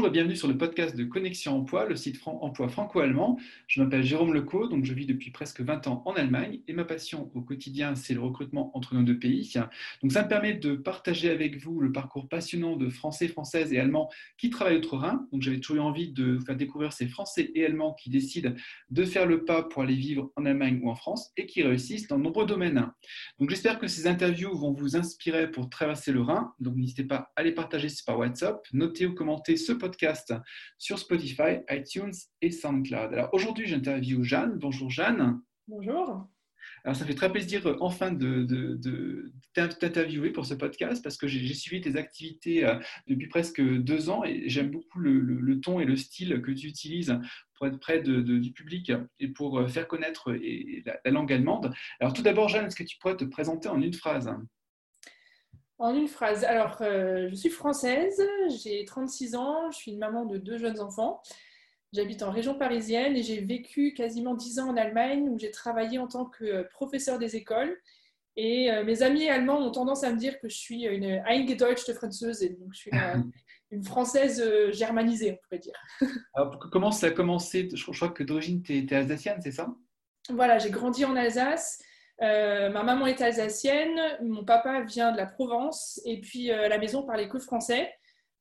Bonjour et bienvenue sur le podcast de Connexion Emploi, le site emploi franco-allemand. Je m'appelle Jérôme Lecaux, donc je vis depuis presque 20 ans en Allemagne et ma passion au quotidien, c'est le recrutement entre nos deux pays. Donc ça me permet de partager avec vous le parcours passionnant de Français, Françaises et Allemands qui travaillent outre-Rhin. Donc j'avais toujours envie de vous faire découvrir ces Français et Allemands qui décident de faire le pas pour aller vivre en Allemagne ou en France et qui réussissent dans de nombreux domaines. Donc j'espère que ces interviews vont vous inspirer pour traverser le Rhin. Donc n'hésitez pas à les partager par WhatsApp, notez ou commentez ce podcast sur Spotify, iTunes et SoundCloud. Alors aujourd'hui, j'interviewe Jeanne. Bonjour Jeanne. Bonjour. Alors ça fait très plaisir euh, enfin de, de, t'interviewer pour ce podcast parce que j'ai suivi tes activités euh, depuis presque deux ans et j'aime beaucoup le, ton et le style que tu utilises pour être près du public et pour euh, faire connaître la, la langue allemande. Alors tout d'abord, Jeanne, est-ce que tu pourrais te présenter en une phrase? En une phrase. Alors, euh, je suis française, j'ai 36 ans, je suis une maman de deux jeunes enfants. J'habite en région parisienne et j'ai vécu quasiment 10 ans en Allemagne où j'ai travaillé en tant que professeur des écoles. Et euh, mes amis allemands ont tendance à me dire que je suis une eingedeutschte Französe, donc je suis une, française euh, germanisée, on pourrait dire. Alors, comment ça a commencé? Je, crois que d'origine, tu es alsacienne, c'est ça? Voilà, j'ai grandi en Alsace. Euh, ma maman est alsacienne, mon papa vient de la Provence, et puis euh, à la maison parlait que français.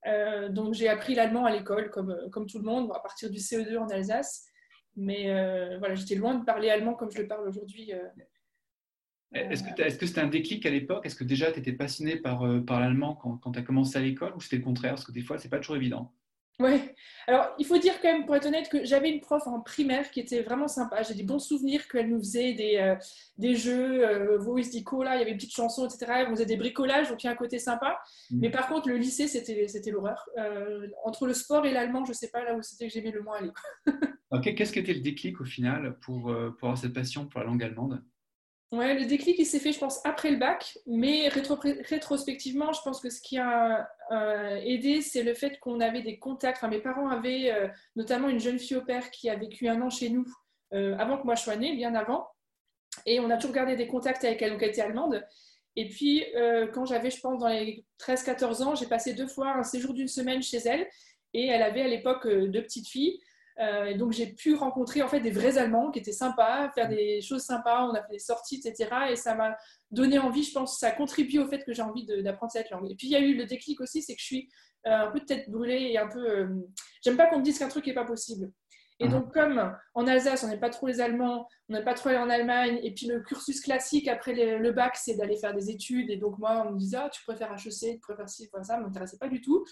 Euh, donc j'ai appris l'allemand à l'école, comme, comme tout le monde, à partir du CE2 en Alsace. Mais voilà, j'étais loin de parler allemand comme je le parle aujourd'hui. Est-ce que c'était un déclic à l'époque? Est-ce que déjà tu étais passionné par, par l'allemand quand, quand tu as commencé à l'école? Ou c'était le contraire? Parce que des fois, c'est pas toujours évident. Ouais. Alors, il faut dire quand même, pour être honnête, que j'avais une prof en primaire qui était vraiment sympa. J'ai des bons souvenirs qu'elle nous faisait des, euh, des jeux, euh, Voice Dico, là, il y avait des petites chansons, etc. Elle faisait des bricolages, donc il y a un côté sympa. Mm. Mais par contre, le lycée, c'était l'horreur. Euh, entre le sport et l'allemand, je ne sais pas là où c'était que j'aimais le moins aller. ok, qu'est-ce qui était le déclic au final pour, pour avoir cette passion pour la langue allemande? Ouais, le déclic, il s'est fait, je pense, après le bac. Mais rétrospectivement, je pense que ce qui a euh, aidé, c'est le fait qu'on avait des contacts. Enfin, mes parents avaient euh, notamment une jeune fille au père qui a vécu un an chez nous euh, avant que moi je sois née, bien avant. Et on a toujours gardé des contacts avec elle, donc elle était allemande. Et puis, quand j'avais, je pense, dans les 13-14 ans, j'ai passé deux fois un séjour d'une semaine chez elle. Et elle avait à l'époque deux petites filles. Euh, donc j'ai pu rencontrer en fait des vrais Allemands qui étaient sympas, faire des choses sympas, on a fait des sorties, etc. Et ça m'a donné envie, je pense, ça a contribué au fait que j'ai envie d'apprendre cette langue. Et puis il y a eu le déclic aussi, c'est que je suis euh, un peu de tête brûlée et un peu... Euh, j'aime pas qu'on me dise qu'un truc n'est pas possible. Et mhm. donc, comme en Alsace, on n'est pas trop les Allemands, on n'est pas trop allé en Allemagne, et puis le cursus classique après le, bac, c'est d'aller faire des études. Et donc, moi, on me disait, ah, tu préfères HEC, tu préfères ci, ça, ça ne m'intéressait pas du tout.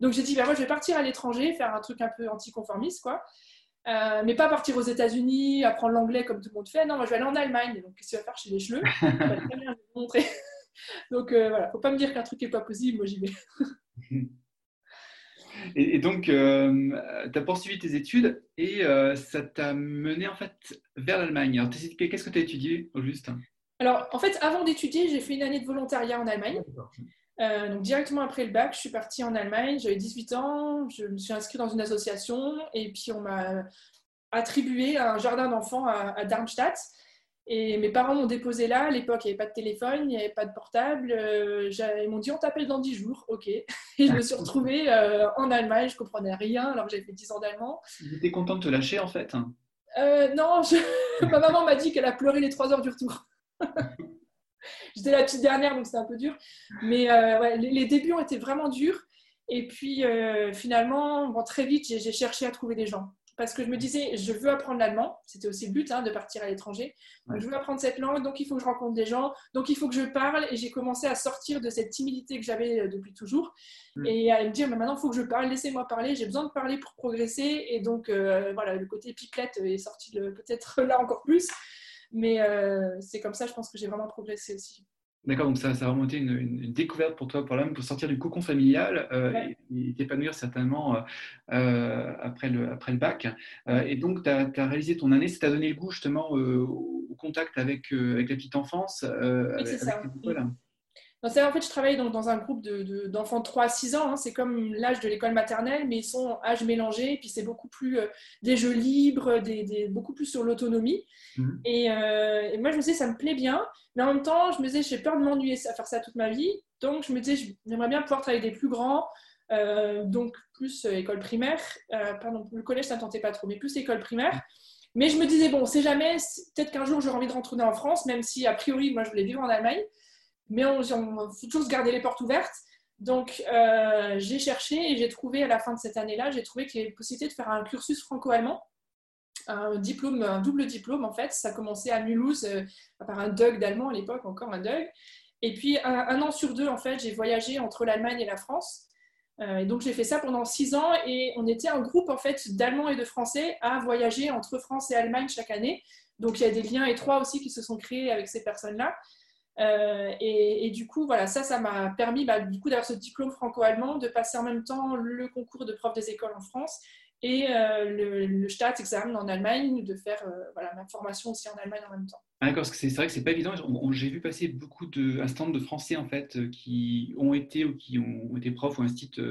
Donc, j'ai dit, bah, moi, je vais partir à l'étranger, faire un truc un peu anticonformiste, quoi. Euh, mais pas partir aux États-Unis, apprendre l'anglais comme tout le monde fait. Non, moi, je vais aller en Allemagne. Donc, qu'est-ce que tu vas faire chez les Cheleux très bien, vous montrer. donc, euh, voilà, faut pas me dire qu'un truc n'est pas possible, moi, j'y vais. Et, donc, euh, tu as poursuivi tes études et euh, ça t'a mené en fait vers l'Allemagne. Alors, qu'est-ce que tu as étudié au juste Alors, en fait, avant d'étudier, j'ai fait une année de volontariat en Allemagne. Euh, donc, directement après le bac, je suis partie en Allemagne. J'avais 18 ans, je me suis inscrite dans une association et puis on m'a attribué un jardin d'enfants à Darmstadt. Et mes parents m'ont déposé là. À l'époque, il n'y avait pas de téléphone, il n'y avait pas de portable. Euh, ils m'ont dit on t'appelle dans 10 jours. Ok. Et je me suis retrouvée euh, en Allemagne. Je ne comprenais rien alors que j'avais fait 10 ans d'allemand. étais contente de te lâcher en fait euh, Non, ma maman m'a dit qu'elle a pleuré les 3 heures du retour. J'étais la petite dernière donc c'était un peu dur. Mais ouais, les, débuts ont été vraiment durs. Et puis finalement, bon, très vite, j'ai cherché à trouver des gens parce que je me disais, je veux apprendre l'allemand. C'était aussi le but hein, de partir à l'étranger. je veux apprendre cette langue, donc il faut que je rencontre des gens, donc il faut que je parle. Et j'ai commencé à sortir de cette timidité que j'avais euh, depuis toujours mm. et à me dire, mais maintenant il faut que je parle, laissez-moi parler, j'ai besoin de parler pour progresser. Et donc, euh, voilà, le côté pipelette est sorti peut-être là encore plus. Mais euh, c'est comme ça, je pense que j'ai vraiment progressé aussi. D'accord, donc ça, ça a vraiment été une, découverte pour toi, pour l'homme, pour sortir du cocon familial euh, et, t'épanouir certainement euh, euh, après, le, après le bac. et donc, tu as, réalisé ton année, ça t'a donné le goût justement au contact avec, avec la petite enfance. oui, c'est ça en fait, je travaille dans, un groupe d'enfants de, 3 à 6 ans. Hein. C'est comme l'âge de l'école maternelle, mais ils sont âge mélangé. Et puis, c'est beaucoup plus euh, des jeux libres, des, beaucoup plus sur l'autonomie. Mhm. Euh, et, moi, je me disais, ça me plaît bien. Mais en même temps, je me disais, j'ai peur de m'ennuyer à faire ça toute ma vie. Donc, je me disais, j'aimerais bien pouvoir travailler avec des plus grands, donc plus école primaire. pardon, le collège, ça ne tentait pas trop, mais plus école primaire. Mais je me disais, bon, on sait jamais, peut-être qu'un jour j'aurai envie de rentrer en France, même si a priori, moi je voulais vivre en Allemagne. Mais on, on faut toujours garder les portes ouvertes. Donc, euh, j'ai cherché et j'ai trouvé à la fin de cette année-là, j'ai trouvé qu'il y avait possibilité de faire un cursus franco-allemand, un diplôme, un double diplôme en fait. Ça commençait à Mulhouse euh, par un DUG d'allemand à l'époque, encore un DUG. Et puis, un, an sur deux, en fait, j'ai voyagé entre l'Allemagne et la France. Euh, et donc, j'ai fait ça pendant six ans et on était un groupe en fait d'Allemands et de Français à voyager entre France et Allemagne chaque année. Donc, il y a des liens étroits aussi qui se sont créés avec ces personnes-là. Euh, et, du coup, voilà, ça, ça m'a permis bah, du coup d'avoir ce diplôme franco-allemand, de passer en même temps le concours de prof des écoles en France et euh, le, le Staatsexamen en Allemagne, de faire euh, voilà, ma formation aussi en Allemagne en même temps. Ah, d'accord, c'est vrai que c'est pas évident. J'ai vu passer beaucoup de un stand de Français en fait qui ont été ou qui ont été profs ou instituts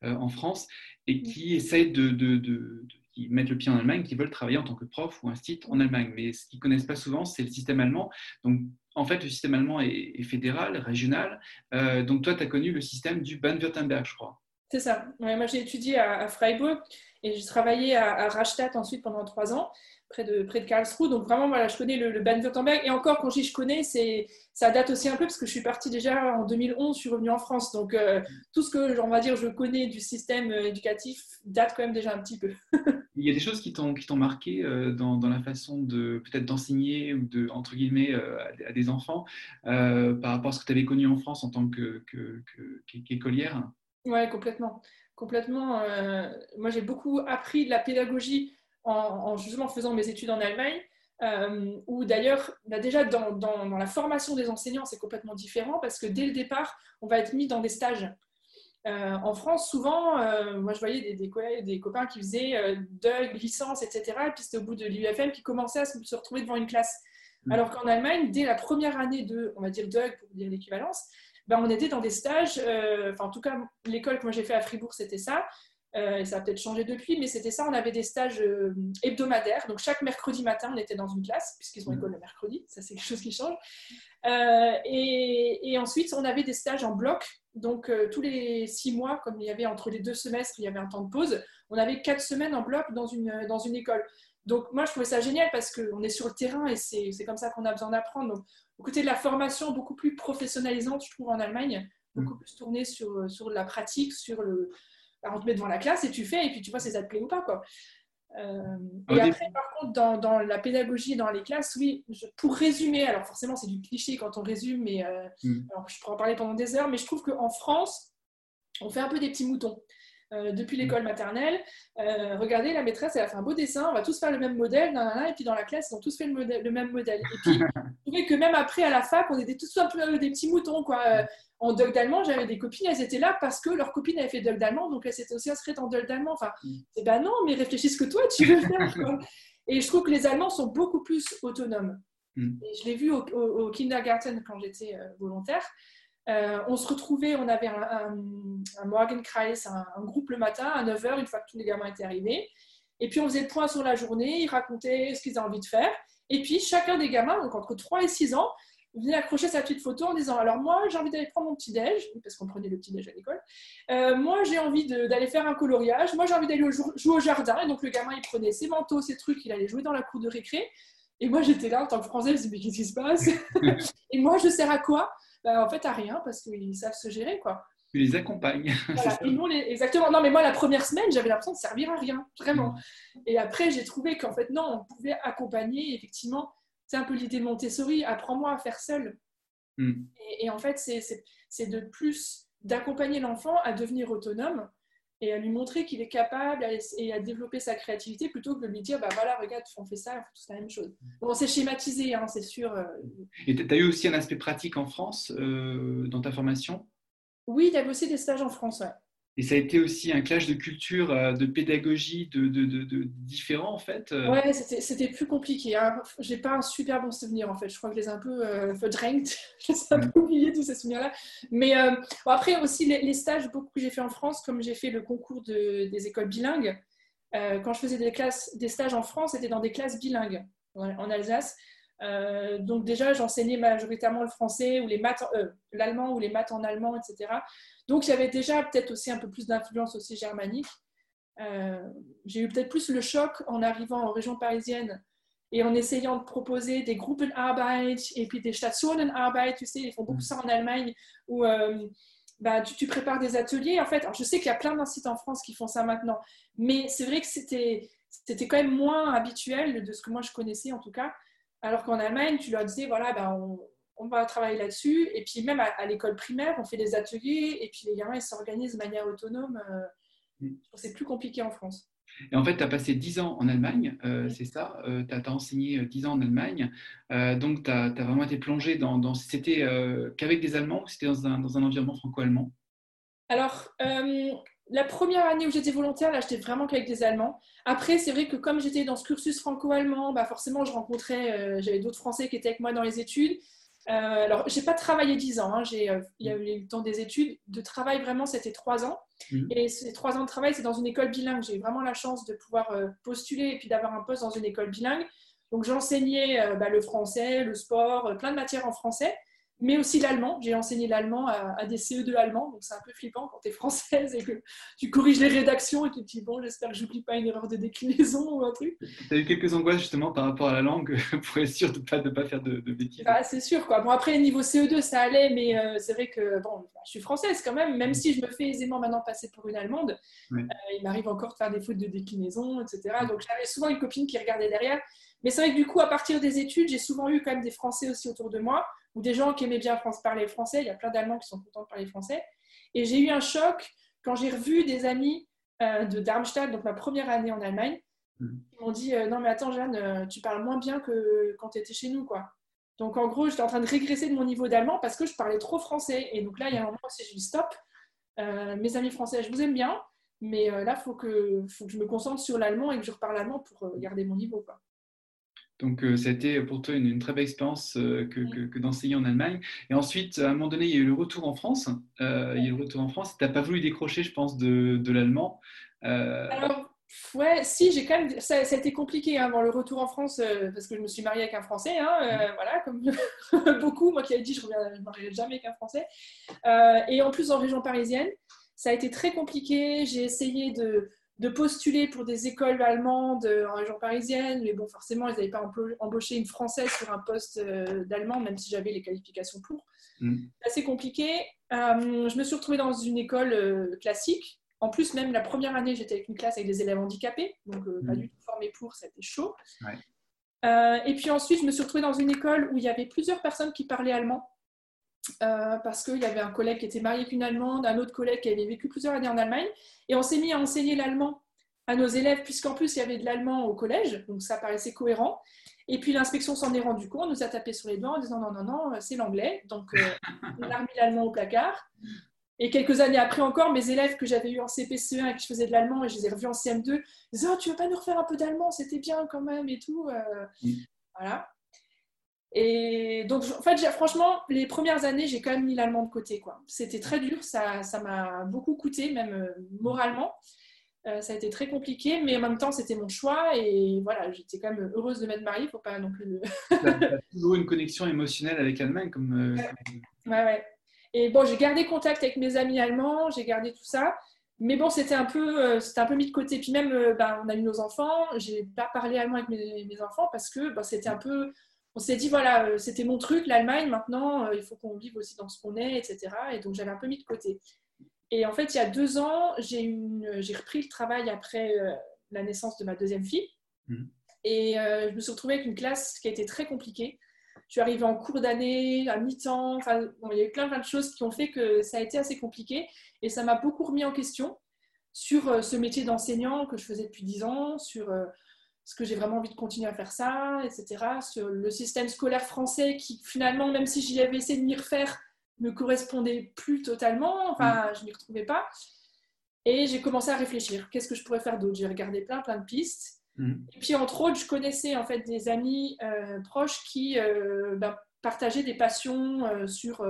en France et qui essayent de, de, de, qui mettent le pied en Allemagne, qui veulent travailler en tant que prof ou institut en Allemagne. Mais ce qu'ils connaissent pas souvent, c'est le système allemand. Donc en fait, le système allemand est, fédéral, régional. Euh, donc, toi, tu as connu le système du Baden-Württemberg, je crois. C'est ça. moi, j'ai étudié à, Freiburg et j'ai travaillé à, Rastatt ensuite pendant trois ans, près de, près de Karlsruhe. Donc, vraiment, voilà, je connais le, Baden-Württemberg. Et encore, quand je dis je connais, ça date aussi un peu parce que je suis partie déjà en 2011, je suis revenue en France. Donc, euh, tout ce que, on va dire, je connais du système euh, éducatif date quand même déjà un petit peu. il y a des choses qui t'ont qui t'ont marqué euh, dans, dans, la façon de peut-être d'enseigner ou de entre guillemets euh, à, des enfants euh, par rapport à ce que tu avais connu en France en tant que, qu'écolière? Ouais, complètement, complètement. moi, j'ai beaucoup appris de la pédagogie en, justement faisant mes études en Allemagne. où d'ailleurs, bah, déjà dans, dans, dans, la formation des enseignants, c'est complètement différent parce que dès le départ, on va être mis dans des stages. Euh, en France, souvent, euh, moi je voyais des, des, copains qui faisaient euh, DUG, licence, etc. Et puis c'était au bout de l'UFM qui commençaient à se, retrouver devant une classe. Mm. Alors qu'en Allemagne, dès la première année de, on va dire pour dire l'équivalence, ben, on était dans des stages, enfin en tout cas l'école que moi j'ai fait à Fribourg c'était ça, et ça a peut-être changé depuis, mais c'était ça, on avait des stages hebdomadaires, donc chaque mercredi matin on était dans une classe, puisqu'ils ont mm. école le mercredi, ça c'est quelque chose qui change, et, et, ensuite on avait des stages en bloc, donc, euh, tous les six mois, comme il y avait entre les deux semestres, il y avait un temps de pause, on avait quatre semaines en bloc dans une, euh, dans une école. Donc, moi, je trouvais ça génial parce qu'on est sur le terrain et c'est comme ça qu'on a besoin d'apprendre. Donc, au côté de la formation beaucoup plus professionnalisante, je trouve, en Allemagne, beaucoup mm. plus tournée sur, sur la pratique, sur le. On te met devant la classe et tu fais, et puis tu vois si ça te plaît ou pas. Quoi. Euh, et après, par contre, dans, dans, la pédagogie, dans les classes, oui, pour résumer, alors forcément, c'est du cliché quand on résume, mais euh, mm. je pourrais en parler pendant des heures, mais je trouve qu'en France, on fait un peu des petits moutons. Euh, depuis l'école mm. maternelle, regardez, la maîtresse, elle a fait un beau dessin, on va tous faire le même modèle, et puis dans la classe, ils ont tous fait le, le même modèle. Et puis, je trouvais que même après, à la fac, on était tous un peu des petits moutons, quoi en doc d'allemand, j'avais des copines, elles étaient là parce que leur copine avait fait doc d'allemand, donc elles s'étaient aussi inscrites en doc d'allemand. Enfin, mm. c'est ben non, mais réfléchis ce que toi tu veux faire. Et je trouve que les Allemands sont beaucoup plus autonomes. Mm. Et je l'ai vu au, kindergarten quand j'étais euh, volontaire. Euh, on se retrouvait, on avait un, un, Morgenkreis, un, un, groupe le matin à 9h, une fois que tous les gamins étaient arrivés. Et puis on faisait le point sur la journée, ils racontaient ce qu'ils avaient envie de faire. Et puis chacun des gamins, donc entre 3 et 6 ans, venait accrocher sa petite photo en disant alors moi j'ai envie d'aller prendre mon petit déj parce qu'on prenait le petit déj à l'école. Euh, moi j'ai envie d'aller faire un coloriage. Moi j'ai envie d'aller jouer au jardin. Et donc le gamin il prenait ses manteaux ses trucs il allait jouer dans la cour de récré. Et moi j'étais là en tant que français je me disais mais qu'est-ce qui se passe? Et moi je sers à quoi? Ben, en fait à rien parce qu'ils savent se gérer quoi tu les accompagnes exactement non mais moi la première semaine j'avais l'impression de servir à rien vraiment mm. et après j'ai trouvé qu'en fait non on pouvait accompagner effectivement c'est un peu l'idée de Montessori, apprends-moi à faire seul. Hmm. Et, en fait, c'est de plus d'accompagner l'enfant à devenir autonome et à lui montrer qu'il est capable et à développer sa créativité plutôt que de lui dire bah voilà regarde on fait ça on fait tous la même chose. Bon c'est schématisé hein, c'est sûr euh. et tu as eu aussi un aspect pratique en France euh, dans ta formation? Oui il y avait aussi des stages en France et ça a été aussi un clash de culture, euh, de pédagogie, de, différents en fait. Euh. Ouais, c'était plus compliqué. Hein. J'ai pas un super bon souvenir en fait. Je crois que je les ai un peu euh, drained. je les ai un peu oubliés tous ces souvenirs-là. Mais euh, après aussi les, stages beaucoup que j'ai fait en France, comme j'ai fait le concours des écoles bilingues. quand je faisais des classes, des stages en France, c'était dans des classes bilingues en Alsace. Donc déjà, j'enseignais majoritairement le français ou les maths, l'allemand ou les maths en allemand, etc. Donc il y avait déjà peut-être aussi un peu plus d'influence aussi germanique. j'ai eu peut-être plus le choc en arrivant en région parisienne et en essayant de proposer des Gruppenarbeit et puis des Stationenarbeit, tu sais, ils font beaucoup ça en Allemagne, où euh, bah, tu, prépares des ateliers. En fait, alors je sais qu'il y a plein d'insites en France qui font ça maintenant, mais c'est vrai que c'était, c'était quand même moins habituel de ce que moi je connaissais en tout cas. Alors qu'en Allemagne, tu leur disais, voilà, bah, on, va travailler là-dessus. Et puis même à, l'école primaire, on fait des ateliers et puis les gamins, ils s'organisent de manière autonome. Euh, mm. c'est plus compliqué en France. Et en fait, tu as passé 10 ans en Allemagne, euh, c'est ça euh, Tu as, enseigné 10 euh, ans en Allemagne. donc, tu as, vraiment été plongé dans. dans c'était qu'avec des Allemands ou c'était dans un, dans un, environnement franco-allemand? Alors, la première année où j'étais volontaire, là, j'étais vraiment qu'avec des Allemands. Après, c'est vrai que comme j'étais dans ce cursus franco-allemand, bah forcément, je rencontrais. J'avais d'autres Français qui étaient avec moi dans les études. alors, j'ai pas travaillé 10 ans. Hein. J'ai, il y a eu le temps des études. De travail, vraiment, c'était 3 ans. Mm. Et ces trois ans de travail, c'est dans une école bilingue. J'ai vraiment la chance de pouvoir euh, postuler et puis d'avoir un poste dans une école bilingue. Donc j'enseignais euh, bah, le français, le sport, euh, plein de matières en français mais aussi l'allemand. J'ai enseigné l'allemand à, des CE2 allemands, donc c'est un peu flippant quand tu es française et que tu corriges les rédactions et que tu te dis, bon, j'espère que j'oublie pas une erreur de déclinaison ou un truc. Tu as eu quelques angoisses justement par rapport à la langue pour être sûr de ne pas, de pas faire de, bêtises ah, C'est sûr, quoi. Bon, après, niveau CE2, ça allait, mais euh, c'est vrai que, bon, je suis française quand même, même si je me fais aisément maintenant passer pour une allemande, euh, il m'arrive encore de faire des fautes de déclinaison, etc. Donc j'avais souvent une copine qui regardait derrière. Mais c'est vrai que du coup, à partir des études, j'ai souvent eu quand même des Français aussi autour de moi ou des gens qui aimaient bien parler français. Il y a plein d'Allemands qui sont contents de parler français. Et j'ai eu un choc quand j'ai revu des amis euh, de Darmstadt, donc ma première année en Allemagne. Mm. Ils m'ont dit euh, Non, mais attends, Jeanne, euh, tu parles moins bien que quand tu étais chez nous. quoi. Donc en gros, j'étais en train de régresser de mon niveau d'allemand parce que je parlais trop français. Et donc là, il y a un moment où j'ai dit Stop, mes amis français, je vous aime bien, mais là, il faut que, faut que je me concentre sur l'allemand et que je reparle allemand pour garder mon niveau. Quoi. Donc, euh, ça a été pour toi une, très belle expérience euh, que, d'enseigner en Allemagne. Et ensuite, à un moment donné, il y a eu le retour en France. Euh, il y a eu le retour en France. Tu n'as pas voulu décrocher, je pense, de, l'allemand. Alors, ouais, si, j'ai quand même. Ça, a été compliqué avant le retour en France parce que je me suis mariée avec un Français. Hein. Voilà, comme beaucoup. Moi qui avais dit, je ne marierai jamais avec un Français. et en plus, en région parisienne, ça a été très compliqué. J'ai essayé de de postuler pour des écoles allemandes en région parisienne, mais bon, forcément, ils n'avaient pas embauché une Française sur un poste euh, d'allemand, même si j'avais les qualifications pour. Mm. C'est assez compliqué. Euh, je me suis retrouvée dans une école euh, classique. En plus, même la première année, j'étais avec une classe avec des élèves handicapés, donc pas mm. du tout formée pour, c'était chaud. et puis ensuite, je me suis retrouvée dans une école où il y avait plusieurs personnes qui parlaient allemand. Euh, parce qu'il y avait un collègue qui était marié avec une Allemande, un autre collègue qui avait vécu plusieurs années en Allemagne, et on s'est mis à enseigner l'allemand à nos élèves, puisqu'en plus il y avait de l'allemand au collège, donc ça paraissait cohérent. Et puis l'inspection s'en est rendu compte, nous a tapé sur les doigts en disant non, non, non, c'est l'anglais, donc euh, on a remis l'allemand au placard. Et quelques années après encore, mes élèves que j'avais eu en CPCE1 et que je faisais de l'allemand et je les ai revus en CM2, disaient oh, tu veux pas nous refaire un peu d'allemand, c'était bien quand même et tout. Euh, mm. Voilà. Et donc, en fait, franchement, les premières années, j'ai quand même mis l'allemand de côté. C'était très dur, ça, ça m'a beaucoup coûté, même euh, moralement. Euh, ça a été très compliqué, mais en même temps, c'était mon choix. Et voilà, j'étais quand même heureuse de m'être mariée. Il ne faut pas non plus. tu as toujours une connexion émotionnelle avec l'Allemagne. Comme, euh, ouais. ouais, Et bon, j'ai gardé contact avec mes amis allemands, j'ai gardé tout ça. Mais bon, c'était un, peu, c'était un peu mis de côté. Puis même, ben, on a eu nos enfants. J'ai pas parlé allemand avec mes, mes enfants parce que ben, c'était un peu on s'est dit, voilà, euh, c'était mon truc, l'Allemagne, maintenant, euh, il faut qu'on vive aussi dans ce qu'on est, etc. Et donc, j'avais un peu mis de côté. Et en fait, il y a deux ans, j'ai repris le travail après euh, la naissance de ma deuxième fille. Mhm. Et je me suis retrouvée avec une classe qui a été très compliquée. Je suis arrivée en cours d'année, à mi-temps. Enfin, il y a eu plein, plein de choses qui ont fait que ça a été assez compliqué. Et ça m'a beaucoup remis en question sur ce métier d'enseignant que je faisais depuis dix ans, sur est-ce que j'ai vraiment envie de continuer à faire ça, etc. Sur le système scolaire français qui finalement, même si j'y avais essayé de m'y refaire, ne correspondait plus totalement, enfin, mm. je ne m'y retrouvais pas. Et j'ai commencé à réfléchir, qu'est-ce que je pourrais faire d'autre? J'ai regardé plein, plein de pistes. Mm. Et puis, entre autres, je connaissais en fait des amis euh, proches qui euh, ben, partageaient des passions euh, sur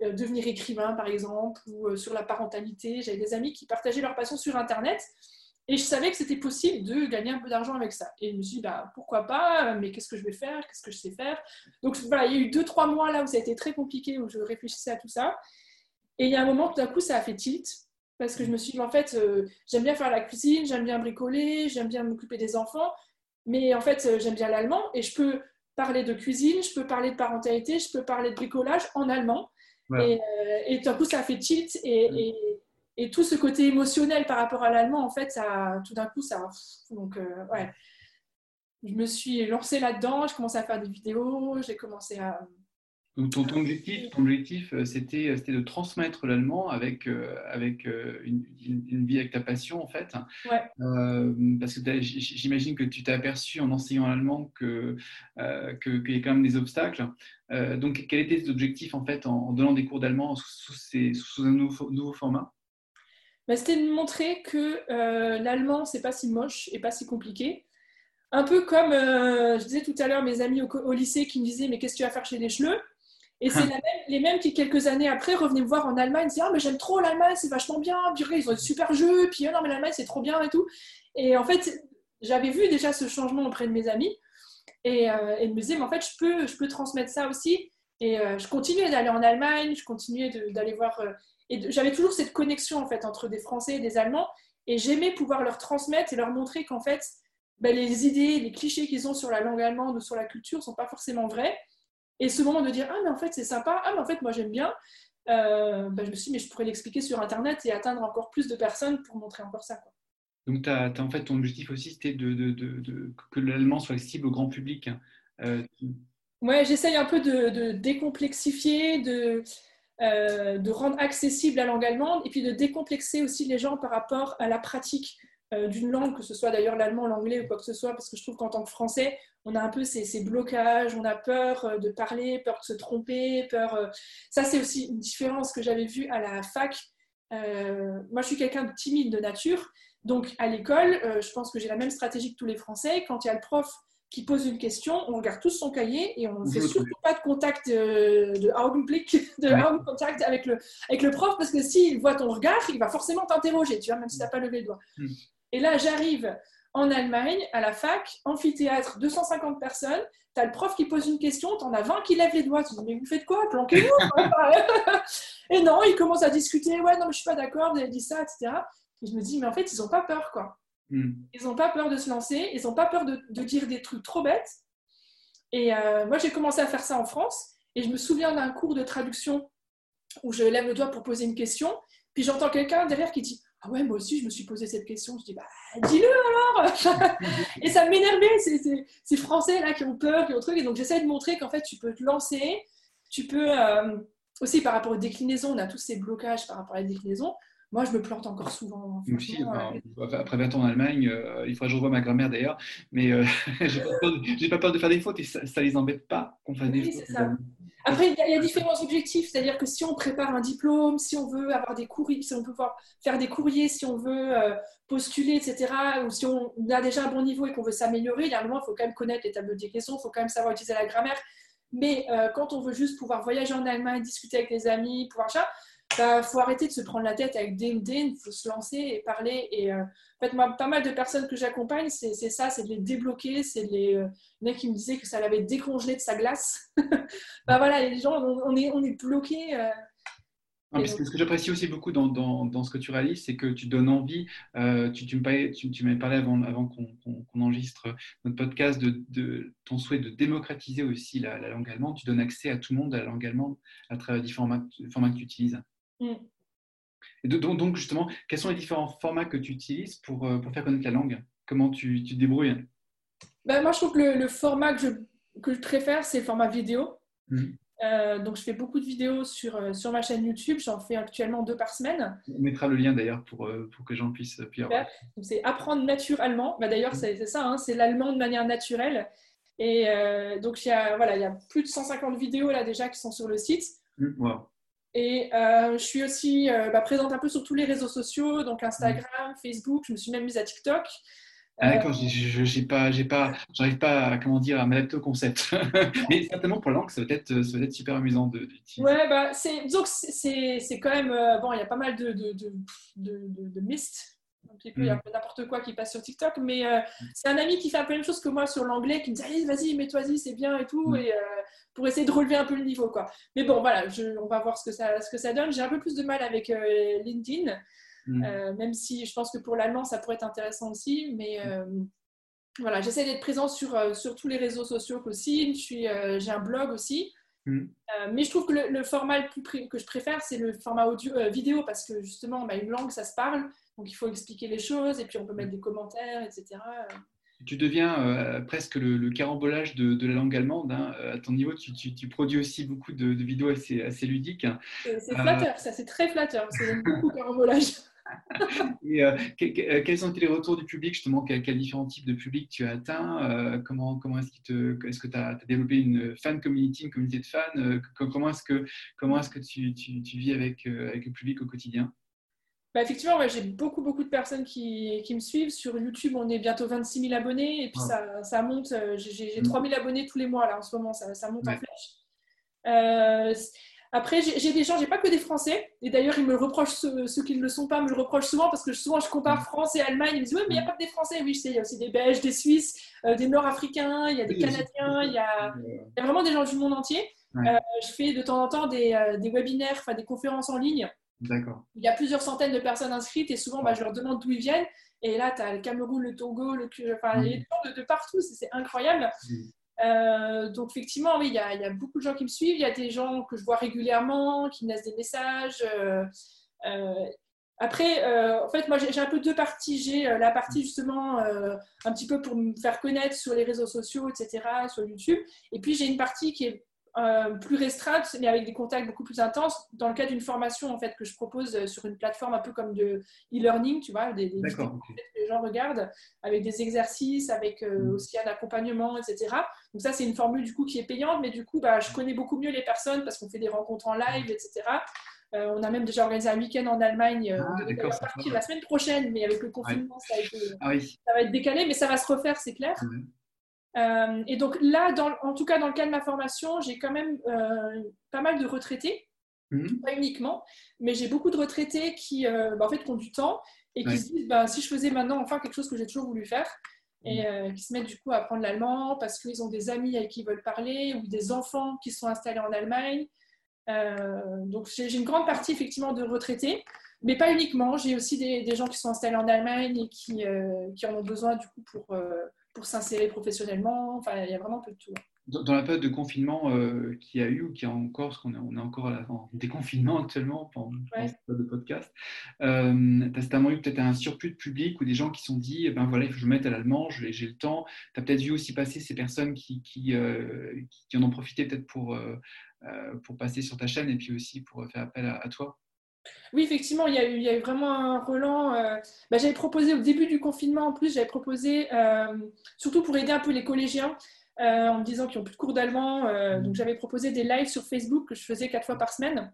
devenir écrivain, par exemple, ou sur la parentalité. J'avais des amis qui partageaient leurs passions sur Internet. Et je savais que c'était possible de gagner un peu d'argent avec ça. Et je me suis dit, bah, pourquoi pas, mais qu'est-ce que je vais faire, qu'est-ce que je sais faire? Donc voilà, il y a eu deux, trois mois là où ça a été très compliqué, où je réfléchissais à tout ça. Et il y a un moment, tout d'un coup, ça a fait tilt. Parce que je me suis dit, en fait, euh, j'aime bien faire la cuisine, j'aime bien bricoler, j'aime bien m'occuper des enfants. Mais en fait, euh, j'aime bien l'allemand et je peux parler de cuisine, je peux parler de parentalité, je peux parler de bricolage en allemand. Et, euh, et, tout d'un coup, ça a fait tilt. Et, et, tout ce côté émotionnel par rapport à l'allemand, en fait, ça, tout d'un coup, ça. Donc, ouais. Je me suis lancée là-dedans, j'ai commencé à faire des vidéos, j'ai commencé à, donc ton, objectif, ton objectif euh, c'était, c'était de transmettre l'allemand avec, euh, avec euh, une, une, vie avec ta passion en fait. Ouais. parce que j'imagine que tu t'es aperçu en enseignant l'allemand que, qu'il y a quand même des obstacles. donc quel était cet objectif en fait en, donnant des cours d'allemand sous, sous, un nouveau, nouveau format? Bah, C'était de montrer que l'allemand c'est pas si moche et pas si compliqué. Un peu comme je disais tout à l'heure, mes amis au, au, lycée qui me disaient Mais qu'est-ce que tu vas faire chez les Schleux et c'est les mêmes qui, quelques années après, revenaient me voir en Allemagne, disaient Ah, mais j'aime trop l'Allemagne, c'est vachement bien, puis ils ont des super jeux, puis ah, non, mais l'Allemagne, c'est trop bien et tout. Et en fait, j'avais vu déjà ce changement auprès de mes amis, et, euh, et me disais Mais en fait, je peux, je peux transmettre ça aussi. Et euh, je continuais d'aller en Allemagne, je continuais d'aller voir. Et j'avais toujours cette connexion en fait entre des Français et des Allemands, et j'aimais pouvoir leur transmettre et leur montrer qu'en fait, ben, les idées, les clichés qu'ils ont sur la langue allemande ou sur la culture ne sont pas forcément vrais et ce moment de dire Ah, mais en fait, c'est sympa, ah, mais en fait, moi, j'aime bien, euh, bah, je me suis dit, mais je pourrais l'expliquer sur Internet et atteindre encore plus de personnes pour montrer encore ça. Quoi. Donc, as, en fait, ton objectif aussi, c'était de, de, de, que l'allemand soit accessible au grand public. Euh, ouais, j'essaye un peu de, décomplexifier, de, euh, de rendre accessible la langue allemande et puis de décomplexer aussi les gens par rapport à la pratique euh, d'une langue, que ce soit d'ailleurs l'allemand, l'anglais ou quoi que ce soit, parce que je trouve qu'en tant que français, on a un peu ces, blocages, on a peur euh, de parler, peur de se tromper, peur. Ça, c'est aussi une différence que j'avais vue à la fac. moi, je suis quelqu'un de timide de nature, donc à l'école, je pense que j'ai la même stratégie que tous les Français. Quand il y a le prof qui pose une question, on regarde tous son cahier et on ne fait surtout pas de contact de, de Augenblick, de contact avec le, avec le prof, parce que s'il voit ton regard, il va forcément t'interroger, tu vois, même si tu n'as pas levé le doigt. Hmm. Et là, j'arrive en Allemagne, à la fac, amphithéâtre, 250 personnes. Tu as le prof qui pose une question, tu en as 20 qui lèvent les doigts. Tu dis, mais vous faites quoi? Planquez-vous Et non, ils commencent à discuter. Ouais, non, mais je suis pas d'accord, vous avez dit ça, etc. Et je me dis, mais en fait, ils n'ont pas peur, quoi. Hmm. Ils n'ont pas peur de se lancer, ils n'ont pas peur de, dire des trucs trop bêtes. Et euh, moi, j'ai commencé à faire ça en France. Et je me souviens d'un cours de traduction où je lève le doigt pour poser une question. Puis j'entends quelqu'un derrière qui dit ah ouais, moi aussi, je me suis posé cette question. Je dis, bah, dis-le alors Et ça m'énervait, ces Français là qui ont peur, qui ont truc. Et donc, j'essaie de montrer qu'en fait, tu peux te lancer. Tu peux, euh, aussi par rapport aux déclinaisons, on a tous ces blocages par rapport à la déclinaison. Moi, je me plante encore souvent. Aussi, euh, après 20 ans en Allemagne, euh, il faudra que je revoie ma grand-mère d'ailleurs, mais j'ai pas, pas, peur de faire des fautes et ça, ne les embête pas qu'on fasse des fautes. Après, il y, a différents objectifs, c'est-à-dire que si on prépare un diplôme, si on veut avoir des courriers, si on peut faire des courriers, si on veut euh, postuler, etc., ou si on a déjà un bon niveau et qu'on veut s'améliorer, il y a un moment, il faut quand même connaître les tableaux de déclinaison, il faut quand même savoir utiliser la grammaire. Mais euh, quand on veut juste pouvoir voyager en Allemagne, discuter avec les amis, pouvoir ça, bah, faut arrêter de se prendre la tête avec DMD, il faut se lancer et parler. Et euh, en fait, moi, pas mal de personnes que j'accompagne, c'est ça, c'est de les débloquer. C'est les, euh, il y en a qui me disaient que ça l'avait décongelé de sa glace. bah voilà, les gens, on, est, on est bloqués. Euh, ce que j'apprécie aussi beaucoup dans, dans, dans, ce que tu réalises, c'est que tu donnes envie. tu, tu m'avais tu, parlé avant, avant qu'on enregistre notre podcast de, de, ton souhait de démocratiser aussi la, la, langue allemande. Tu donnes accès à tout le monde à la langue allemande à travers les différents formats que tu utilises. Mm. Et donc, justement, quels sont les différents formats que tu utilises pour, euh, pour faire connaître la langue? Comment tu, tu te débrouilles? Ben, Moi, je trouve que le, format que je, que je préfère, c'est le format vidéo. Mm. Euh, donc, je fais beaucoup de vidéos sur, euh, sur ma chaîne YouTube. J'en fais actuellement deux par semaine. On mettra le lien d'ailleurs pour, pour que j'en puisse. C'est apprendre naturellement. Ben, d'ailleurs, mm. c'est ça, hein, c'est l'allemand de manière naturelle. Et donc, il y, a, voilà, il y a plus de 150 vidéos là déjà qui sont sur le site. Wow. Et euh, je suis aussi euh, bah, présente un peu sur tous les réseaux sociaux, donc Instagram, Facebook, je me suis même mise à TikTok. Ah, d'accord, je pas, j'ai pas, j'arrive pas à comment dire à m'adapter au concept. Mais certainement pour l'angle, ça va être, ça va être super amusant de. ouais, bah c'est, disons que c'est, quand même euh, bon, il y a pas mal de de, de, de, de mist, peu, il y a un peu n'importe quoi qui passe sur TikTok, mais euh, c'est un ami qui fait un peu la même chose que moi sur l'anglais, qui me dit allez, vas-y, mets-toi-y, c'est bien et tout, et, euh, pour essayer de relever un peu le niveau, quoi. Mais bon, voilà, je, on va voir ce que ça, ce que ça donne. J'ai un peu plus de mal avec euh, LinkedIn, même si je pense que pour l'allemand, ça pourrait être intéressant aussi, mais voilà, j'essaie d'être présent sur, sur tous les réseaux sociaux aussi. J'ai un blog aussi. Mm. Euh, mais je trouve que le, format le plus que je préfère, c'est le format audio, euh, vidéo parce que justement, bah, une langue, ça se parle. Donc il faut expliquer les choses et puis on peut mettre des commentaires, etc. Tu deviens euh, presque le, carambolage de, la langue allemande. Hein. À ton niveau, tu, tu, produis aussi beaucoup de, vidéos assez, assez ludiques. C'est flatteur, ça, c'est très flatteur. C'est beaucoup carambolage. Et, euh, euh, quels ont été les retours du public justement quels, différents types de publics tu as atteint euh, Comment, comment est-ce, est que tu as, développé une fan community, une communauté de fans Comment est-ce que, comment est-ce que tu, tu, tu vis avec, avec le public au quotidien? Bah, effectivement, j'ai beaucoup, beaucoup de personnes qui, qui, me suivent. Sur YouTube, on est bientôt 26 000 abonnés et puis ça, ça, monte. J'ai, 3 000 mmh. abonnés tous les mois là en ce moment, ça, ça monte en flèche. Euh, après, j'ai des gens, j'ai pas que des Français. Et d'ailleurs, ils me reprochent, ceux, qui ne le sont pas me le reprochent souvent parce que souvent je compare mm. France et Allemagne. Ils me disent, oui, mais il n'y a pas que des Français. Oui, je sais, il y a aussi des Belges, des Suisses, euh, des Nord-Africains, il y a des Canadiens, il y a, il y a vraiment des gens du monde entier. Euh, je fais de temps en temps des, euh, des webinaires, enfin des conférences en ligne. Il y a plusieurs centaines de personnes inscrites et souvent, bah, je leur demande d'où ils viennent. Et là, tu as le Cameroun, le Togo, le, enfin, mm. les gens de, partout, c'est incroyable. Mm. Euh, donc effectivement, oui, il y, a, beaucoup de gens qui me suivent. Il y a des gens que je vois régulièrement, qui me laissent des messages. Euh, euh, après, en fait, moi, j'ai un peu deux parties. J'ai la partie justement un petit peu pour me faire connaître sur les réseaux sociaux, etc., sur YouTube. Et puis, j'ai une partie qui est euh, plus restreinte, mais avec des contacts beaucoup plus intenses, dans le cadre d'une formation en fait que je propose euh, sur une plateforme un peu comme de e-learning, tu vois, des, vidéos que les gens regardent, avec des exercices, avec euh, mm. aussi un accompagnement, etc. Donc ça, c'est une formule du coup qui est payante, mais du coup, bah, je connais beaucoup mieux les personnes parce qu'on fait des rencontres en live, etc. on a même déjà organisé un week-end en Allemagne. Ah, on partir la semaine prochaine, mais avec le confinement, ça, ah ça, va être décalé, mais ça va se refaire, c'est clair. Euh, et donc là, dans, en tout cas dans le cas de ma formation, j'ai quand même euh, pas mal de retraités, mhm. pas uniquement, mais j'ai beaucoup de retraités qui, euh, bah, en fait, ont du temps et qui se disent bah, si je faisais maintenant enfin quelque chose que j'ai toujours voulu faire, et mhm. qui se mettent du coup à apprendre l'allemand parce qu'ils ont des amis avec qui ils veulent parler ou des enfants qui sont installés en Allemagne. donc j'ai une grande partie effectivement de retraités, mais pas uniquement. J'ai aussi des, des, gens qui sont installés en Allemagne et qui, qui en ont besoin du coup pour pour s'insérer professionnellement. Enfin, il y a vraiment un peu de tout. Dans, la période de confinement euh, qu'il y a eu ou qui a encore, parce qu'on est, on est encore en déconfinement actuellement pendant le podcast, euh, tu as certainement eu peut-être un surplus de public ou des gens qui se sont dit, eh ben voilà, il faut que je me mette à l'allemand, j'ai le temps. Tu as peut-être vu aussi passer ces personnes qui, qui, euh, qui en ont profité peut-être pour, euh, pour passer sur ta chaîne et puis aussi pour faire appel à toi. Oui, effectivement, il y, a eu, il y a eu vraiment un relan. Euh, bah, j'avais proposé au début du confinement, en plus, j'avais proposé, euh, surtout pour aider un peu les collégiens, euh, en me disant qu'ils n'ont plus de cours d'allemand. donc, j'avais proposé des lives sur Facebook que je faisais quatre fois par semaine.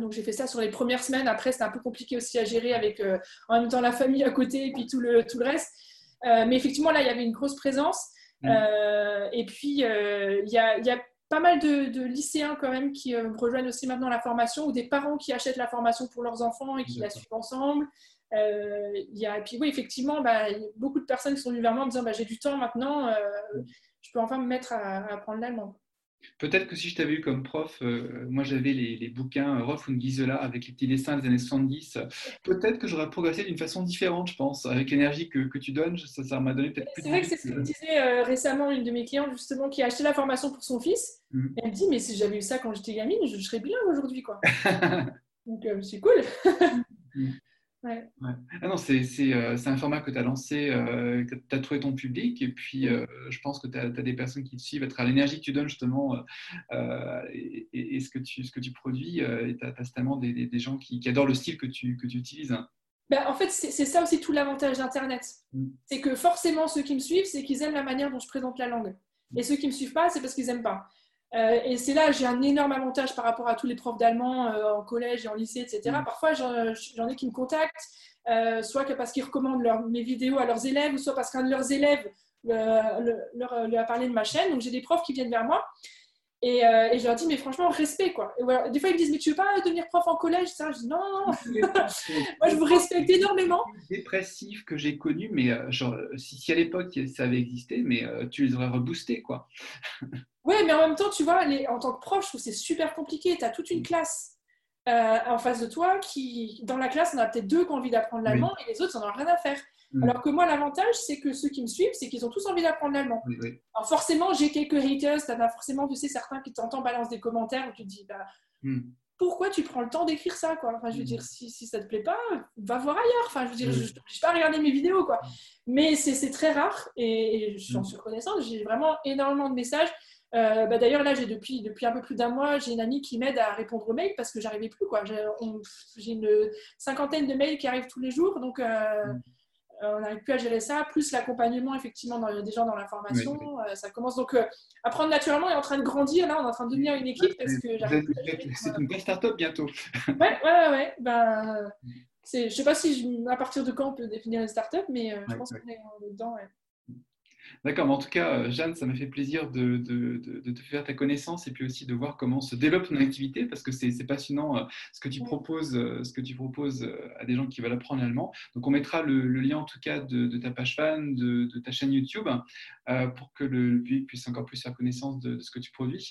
donc, j'ai fait ça sur les premières semaines. Après, c'était un peu compliqué aussi à gérer avec en même temps la famille à côté et puis tout le, tout le reste. mais effectivement, là, il y avait une grosse présence. Mmh. et puis, il y a, il y a pas mal de, lycéens quand même qui euh, rejoignent aussi maintenant la formation ou des parents qui achètent la formation pour leurs enfants et qui la suivent ensemble. Euh, y a, et puis oui, effectivement, bah, il y a beaucoup de personnes qui sont venues vers moi en me disant bah, j'ai du temps maintenant, euh, je peux enfin me mettre à, à apprendre l'allemand. Peut-être que si je t'avais eu comme prof, euh, moi j'avais les, bouquins euh, Rolf und Gisela avec les petits dessins des années 70, peut-être que j'aurais progressé d'une façon différente, je pense, avec l'énergie que, que, tu donnes, ça, m'a donné peut-être plus C'est vrai que c'est ce que me disait euh, récemment une de mes clientes, justement, qui a acheté la formation pour son fils. Mm. Elle me dit, mais si j'avais eu ça quand j'étais gamine, je, serais bien aujourd'hui, quoi. Donc c'est cool. Mm. Ouais. Ah non, c'est euh, un format que tu as lancé, euh, que tu as trouvé ton public, et puis euh, je pense que tu as, des personnes qui te suivent à travers l'énergie que tu donnes justement et, ce, que tu, ce que tu produis, et tu as, as, des, des, gens qui, adorent le style que tu, que tu utilises. Ben, en fait, c'est ça aussi tout l'avantage d'Internet. Mm. C'est que forcément, ceux qui me suivent, c'est qu'ils aiment la manière dont je présente la langue. Et ceux qui ne me suivent pas, c'est parce qu'ils n'aiment pas. Euh, et c'est là, j'ai un énorme avantage par rapport à tous les profs d'allemand euh, en collège et en lycée, etc. Mm. Parfois, j'en ai qui me contactent, euh, soit parce qu'ils recommandent mes vidéos à leurs élèves, ou soit parce qu'un de leurs élèves leur, a parlé de ma chaîne. Donc, j'ai des profs qui viennent vers moi. Et, euh, et, je leur dis, mais franchement, respect, quoi. Et des fois, ils me disent, mais tu veux pas devenir prof en collège ça? Je dis, non, non, non. Moi, je vous respecte énormément. Dépressifs que j'ai connus, mais euh, genre, si, si, à l'époque ça avait existé, mais euh, tu les aurais reboostés, quoi. oui, mais en même temps, tu vois, les, en tant que prof, je trouve c'est super compliqué. Tu as toute une mm. classe en face de toi qui, dans la classe, on a peut-être deux qui ont envie d'apprendre l'allemand et les autres, ils n'en ont rien à faire. Mm. Alors que moi, l'avantage, c'est que ceux qui me suivent, c'est qu'ils ont tous envie d'apprendre l'allemand. Alors forcément, j'ai quelques haters, tu as forcément, tu sais, certains qui t'entendent balance des commentaires où tu te dis, bah, mm. pourquoi tu prends le temps d'écrire ça quoi? Enfin, Je veux mm. dire, si, si ça te plaît pas, va voir ailleurs. Enfin, je veux dire, je ne t'oblige pas à regarder mes vidéos. quoi. Mais c'est très rare et, j'en suis reconnaissante. J'ai vraiment énormément de messages. Euh, bah, D'ailleurs, là, j'ai depuis, depuis un peu plus d'un mois, j'ai une amie qui m'aide à répondre aux mails parce que j'arrivais plus. J'ai une cinquantaine de mails qui arrivent tous les jours. Donc, euh, on n'arrive plus à gérer ça, plus l'accompagnement effectivement dans, des gens dans la formation, euh, ça commence donc euh, à prendre naturellement et en train de grandir. Là, on est en train de devenir une équipe parce que C'est une belle start-up bientôt. ouais, ouais, ouais. Ben, je ne sais pas si à partir de quand on peut définir une start-up, mais je pense qu'on est dedans. D'accord, mais en tout cas, euh, Jeanne, ça m'a fait plaisir de, te faire ta connaissance et puis aussi de voir comment se développe ton activité parce que c'est passionnant euh, ce que tu proposes, euh, ce que tu proposes à des gens qui veulent apprendre l'allemand. Donc, on mettra le, lien en tout cas de, ta page fan, de, ta chaîne YouTube pour que le, public puisse encore plus faire connaissance de, ce que tu produis.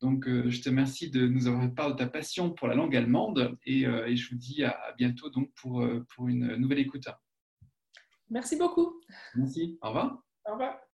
Donc, je te remercie de nous avoir parlé de ta passion pour la langue allemande et, je vous dis à, bientôt donc pour, pour une nouvelle écoute. Merci beaucoup. Merci. Au revoir. Au revoir.